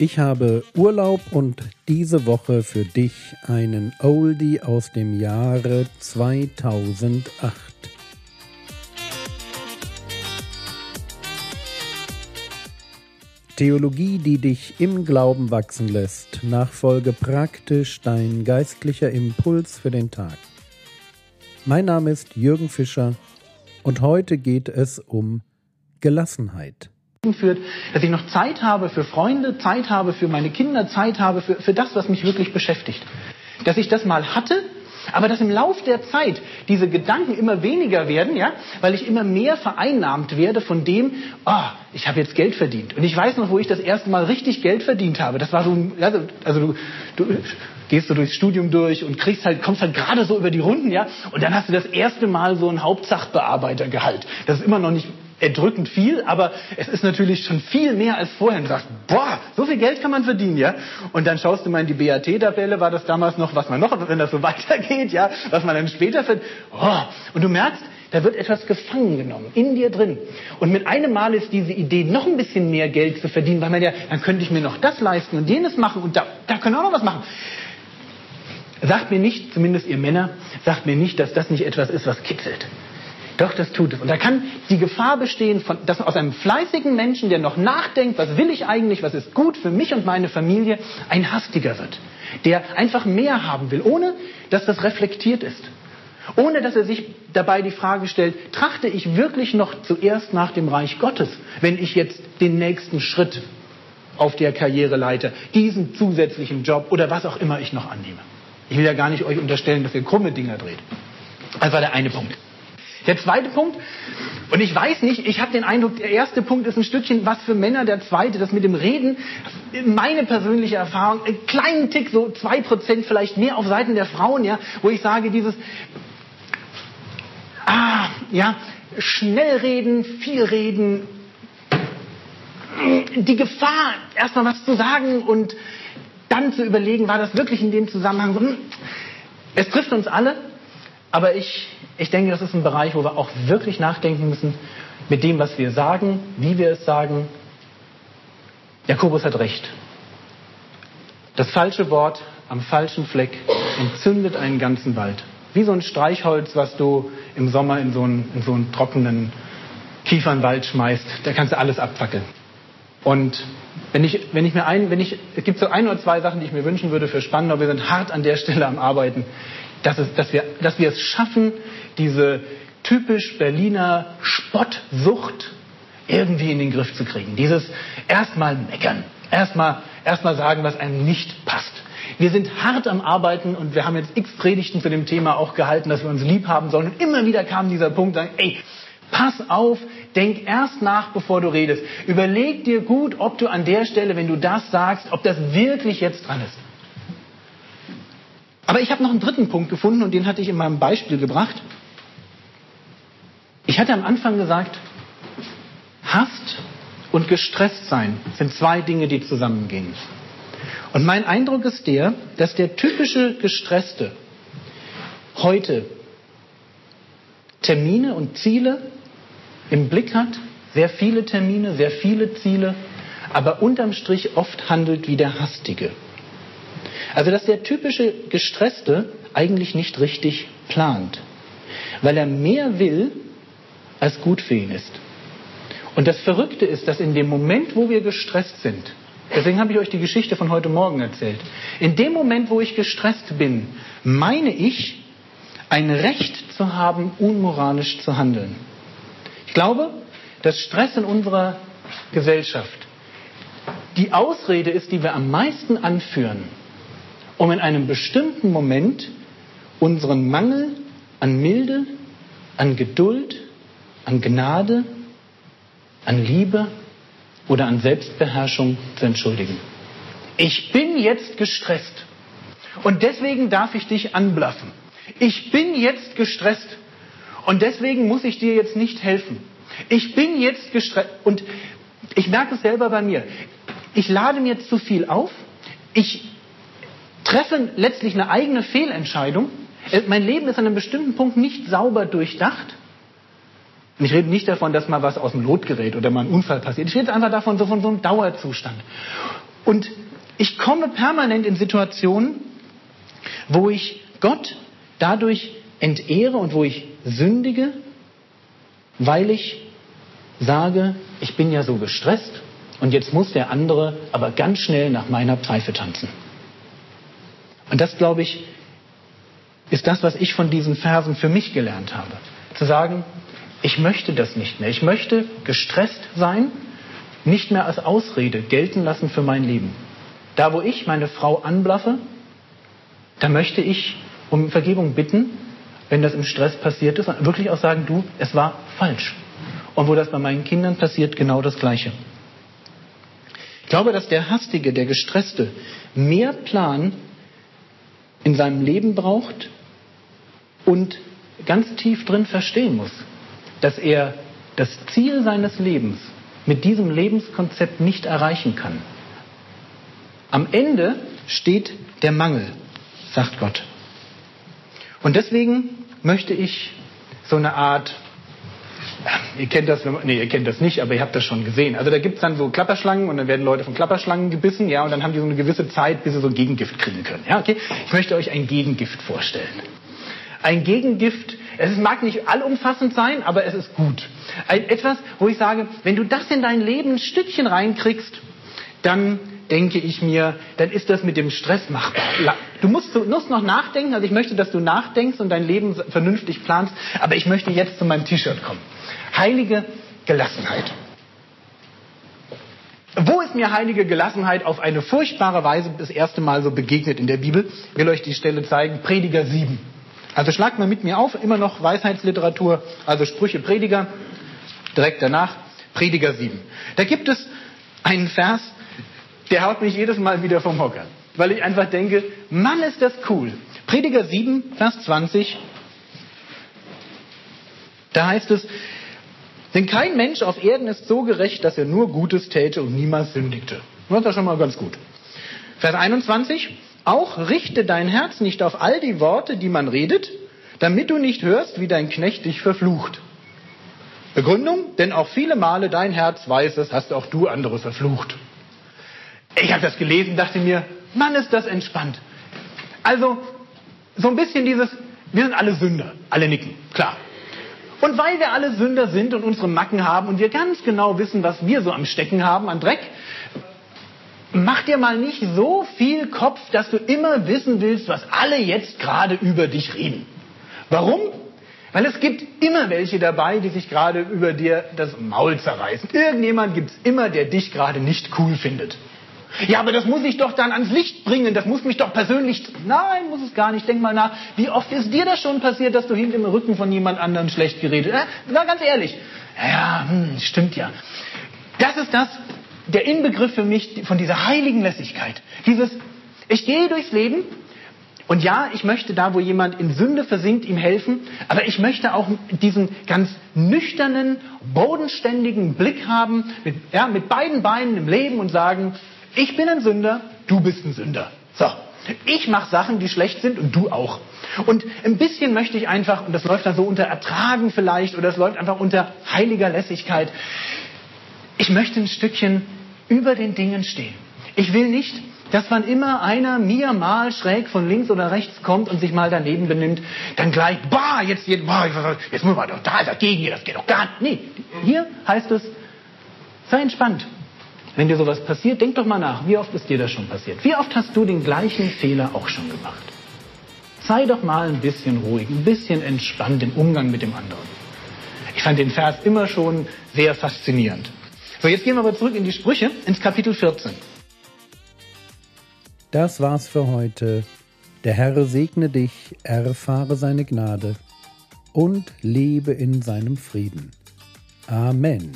Ich habe Urlaub und diese Woche für dich einen Oldie aus dem Jahre 2008. Theologie, die dich im Glauben wachsen lässt. Nachfolge praktisch dein geistlicher Impuls für den Tag. Mein Name ist Jürgen Fischer und heute geht es um Gelassenheit führt, dass ich noch Zeit habe für Freunde, Zeit habe für meine Kinder, Zeit habe für, für das, was mich wirklich beschäftigt. Dass ich das mal hatte, aber dass im Lauf der Zeit diese Gedanken immer weniger werden, ja, weil ich immer mehr vereinnahmt werde von dem, oh, ich habe jetzt Geld verdient. Und ich weiß noch, wo ich das erste Mal richtig Geld verdient habe. Das war so, also, also du, du gehst du durchs Studium durch und kriegst halt, kommst halt gerade so über die Runden, ja, und dann hast du das erste Mal so ein Hauptsachbearbeitergehalt. Das ist immer noch nicht erdrückend viel, aber es ist natürlich schon viel mehr als vorher. Und du sagst, boah, so viel Geld kann man verdienen, ja? Und dann schaust du mal in die BAT-Tabelle, war das damals noch, was man noch, wenn das so weitergeht, ja, was man dann später verdient. Oh, und du merkst, da wird etwas gefangen genommen, in dir drin. Und mit einem Mal ist diese Idee, noch ein bisschen mehr Geld zu verdienen, weil man ja, dann könnte ich mir noch das leisten und jenes machen und da, da können auch noch was machen. Sagt mir nicht, zumindest ihr Männer, sagt mir nicht, dass das nicht etwas ist, was kitzelt. Doch, das tut es. Und da kann die Gefahr bestehen, von, dass aus einem fleißigen Menschen, der noch nachdenkt, was will ich eigentlich, was ist gut für mich und meine Familie, ein Hastiger wird. Der einfach mehr haben will, ohne dass das reflektiert ist. Ohne dass er sich dabei die Frage stellt, trachte ich wirklich noch zuerst nach dem Reich Gottes, wenn ich jetzt den nächsten Schritt auf der Karriereleiter, diesen zusätzlichen Job oder was auch immer ich noch annehme. Ich will ja gar nicht euch unterstellen, dass ihr krumme Dinger dreht. Das war der eine Punkt. Der zweite Punkt, und ich weiß nicht, ich habe den Eindruck, der erste Punkt ist ein Stückchen was für Männer, der zweite, das mit dem Reden, meine persönliche Erfahrung, einen kleinen Tick, so zwei Prozent vielleicht mehr auf Seiten der Frauen, ja, wo ich sage, dieses, ah, ja, schnell reden, viel reden, die Gefahr, erstmal was zu sagen und dann zu überlegen, war das wirklich in dem Zusammenhang so, hm, es trifft uns alle, aber ich ich denke, das ist ein Bereich, wo wir auch wirklich nachdenken müssen mit dem, was wir sagen, wie wir es sagen. Jakobus hat recht. Das falsche Wort am falschen Fleck entzündet einen ganzen Wald. Wie so ein Streichholz, was du im Sommer in so einen, in so einen trockenen Kiefernwald schmeißt. Da kannst du alles abfackeln. Und wenn ich, wenn ich mir ein, wenn ich, es gibt so ein oder zwei Sachen, die ich mir wünschen würde für Spandau. Wir sind hart an der Stelle am Arbeiten, dass, es, dass, wir, dass wir es schaffen, diese typisch Berliner Spottsucht irgendwie in den Griff zu kriegen. Dieses erstmal meckern, erstmal erstmal sagen, was einem nicht passt. Wir sind hart am Arbeiten und wir haben jetzt x Predigten zu dem Thema auch gehalten, dass wir uns lieb haben sollen. Und immer wieder kam dieser Punkt, sagen, ey, pass auf, denk erst nach, bevor du redest. Überleg dir gut, ob du an der Stelle, wenn du das sagst, ob das wirklich jetzt dran ist. Aber ich habe noch einen dritten Punkt gefunden und den hatte ich in meinem Beispiel gebracht. Ich hatte am Anfang gesagt, Hast und gestresst sein sind zwei Dinge, die zusammengehen. Und mein Eindruck ist der, dass der typische Gestresste heute Termine und Ziele im Blick hat, sehr viele Termine, sehr viele Ziele, aber unterm Strich oft handelt wie der Hastige. Also dass der typische Gestresste eigentlich nicht richtig plant, weil er mehr will, als gut für ihn ist. Und das Verrückte ist, dass in dem Moment, wo wir gestresst sind, deswegen habe ich euch die Geschichte von heute Morgen erzählt, in dem Moment, wo ich gestresst bin, meine ich, ein Recht zu haben, unmoralisch zu handeln. Ich glaube, dass Stress in unserer Gesellschaft die Ausrede ist, die wir am meisten anführen, um in einem bestimmten Moment unseren Mangel an Milde, an Geduld, an Gnade, an Liebe oder an Selbstbeherrschung zu entschuldigen. Ich bin jetzt gestresst und deswegen darf ich dich anblaffen. Ich bin jetzt gestresst und deswegen muss ich dir jetzt nicht helfen. Ich bin jetzt gestresst und ich merke es selber bei mir. Ich lade mir zu viel auf. Ich treffe letztlich eine eigene Fehlentscheidung. Mein Leben ist an einem bestimmten Punkt nicht sauber durchdacht. Und ich rede nicht davon, dass mal was aus dem Lot gerät oder mal ein Unfall passiert. Ich rede einfach davon, so von so einem Dauerzustand. Und ich komme permanent in Situationen, wo ich Gott dadurch entehre und wo ich sündige, weil ich sage, ich bin ja so gestresst und jetzt muss der andere aber ganz schnell nach meiner Pfeife tanzen. Und das, glaube ich, ist das, was ich von diesen Versen für mich gelernt habe. Zu sagen, ich möchte das nicht mehr. Ich möchte gestresst sein, nicht mehr als Ausrede gelten lassen für mein Leben. Da, wo ich meine Frau anblaffe, da möchte ich um Vergebung bitten, wenn das im Stress passiert ist, und wirklich auch sagen, du, es war falsch. Und wo das bei meinen Kindern passiert, genau das Gleiche. Ich glaube, dass der Hastige, der Gestresste mehr Plan in seinem Leben braucht und ganz tief drin verstehen muss, dass er das Ziel seines Lebens mit diesem Lebenskonzept nicht erreichen kann. Am Ende steht der Mangel, sagt Gott. Und deswegen möchte ich so eine Art, ihr kennt das, nee, ihr kennt das nicht, aber ihr habt das schon gesehen. Also da gibt es dann so Klapperschlangen und dann werden Leute von Klapperschlangen gebissen, ja, und dann haben die so eine gewisse Zeit, bis sie so ein Gegengift kriegen können. Ja, okay? Ich möchte euch ein Gegengift vorstellen. Ein Gegengift, es mag nicht allumfassend sein, aber es ist gut. Etwas, wo ich sage, wenn du das in dein Leben ein Stückchen reinkriegst, dann denke ich mir, dann ist das mit dem Stress machbar. Du musst, du musst noch nachdenken, also ich möchte, dass du nachdenkst und dein Leben vernünftig planst, aber ich möchte jetzt zu meinem T-Shirt kommen. Heilige Gelassenheit. Wo ist mir heilige Gelassenheit auf eine furchtbare Weise das erste Mal so begegnet in der Bibel? Ich will euch die Stelle zeigen. Prediger 7. Also schlagt mal mit mir auf, immer noch Weisheitsliteratur, also Sprüche Prediger, direkt danach Prediger 7. Da gibt es einen Vers, der haut mich jedes Mal wieder vom Hocker, weil ich einfach denke, Mann ist das cool. Prediger 7, Vers 20, da heißt es, denn kein Mensch auf Erden ist so gerecht, dass er nur Gutes täte und niemals sündigte. Das ist ja schon mal ganz gut. Vers 21, auch richte dein Herz nicht auf all die Worte, die man redet, damit du nicht hörst, wie dein Knecht dich verflucht. Begründung, denn auch viele Male dein Herz weiß es, hast auch du andere verflucht. Ich habe das gelesen, dachte mir, Mann, ist das entspannt. Also, so ein bisschen dieses, wir sind alle Sünder, alle nicken, klar. Und weil wir alle Sünder sind und unsere Macken haben und wir ganz genau wissen, was wir so am Stecken haben an Dreck, mach dir mal nicht so viel Kopf, dass du immer wissen willst, was alle jetzt gerade über dich reden. Warum? Weil es gibt immer welche dabei, die sich gerade über dir das Maul zerreißen. Irgendjemand gibt es immer, der dich gerade nicht cool findet. Ja, aber das muss ich doch dann ans Licht bringen, das muss mich doch persönlich. Nein, muss es gar nicht. Denk mal nach, wie oft ist dir das schon passiert, dass du hinter dem Rücken von jemand anderem schlecht geredet hast? Na, ganz ehrlich. Ja, hm, stimmt ja. Das ist das, der Inbegriff für mich von dieser heiligen Lässigkeit. Dieses, ich gehe durchs Leben und ja, ich möchte da, wo jemand in Sünde versinkt, ihm helfen, aber ich möchte auch diesen ganz nüchternen, bodenständigen Blick haben, mit, ja, mit beiden Beinen im Leben und sagen, ich bin ein Sünder, du bist ein Sünder. So, ich mache Sachen, die schlecht sind und du auch. Und ein bisschen möchte ich einfach, und das läuft dann so unter Ertragen vielleicht, oder es läuft einfach unter heiliger Lässigkeit, ich möchte ein Stückchen über den Dingen stehen. Ich will nicht, dass wann immer einer mir mal schräg von links oder rechts kommt und sich mal daneben benimmt, dann gleich, bah, jetzt, jetzt, jetzt muss man doch da dagegen, das geht doch gar nicht. Nee, hier heißt es, sei entspannt. Wenn dir sowas passiert, denk doch mal nach, wie oft ist dir das schon passiert? Wie oft hast du den gleichen Fehler auch schon gemacht? Sei doch mal ein bisschen ruhig, ein bisschen entspannt im Umgang mit dem anderen. Ich fand den Vers immer schon sehr faszinierend. So, jetzt gehen wir aber zurück in die Sprüche, ins Kapitel 14. Das war's für heute. Der Herr segne dich, erfahre seine Gnade und lebe in seinem Frieden. Amen.